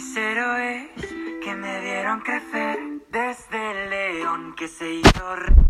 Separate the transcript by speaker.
Speaker 1: mis héroes que me vieron crecer desde el león que se hizo rey.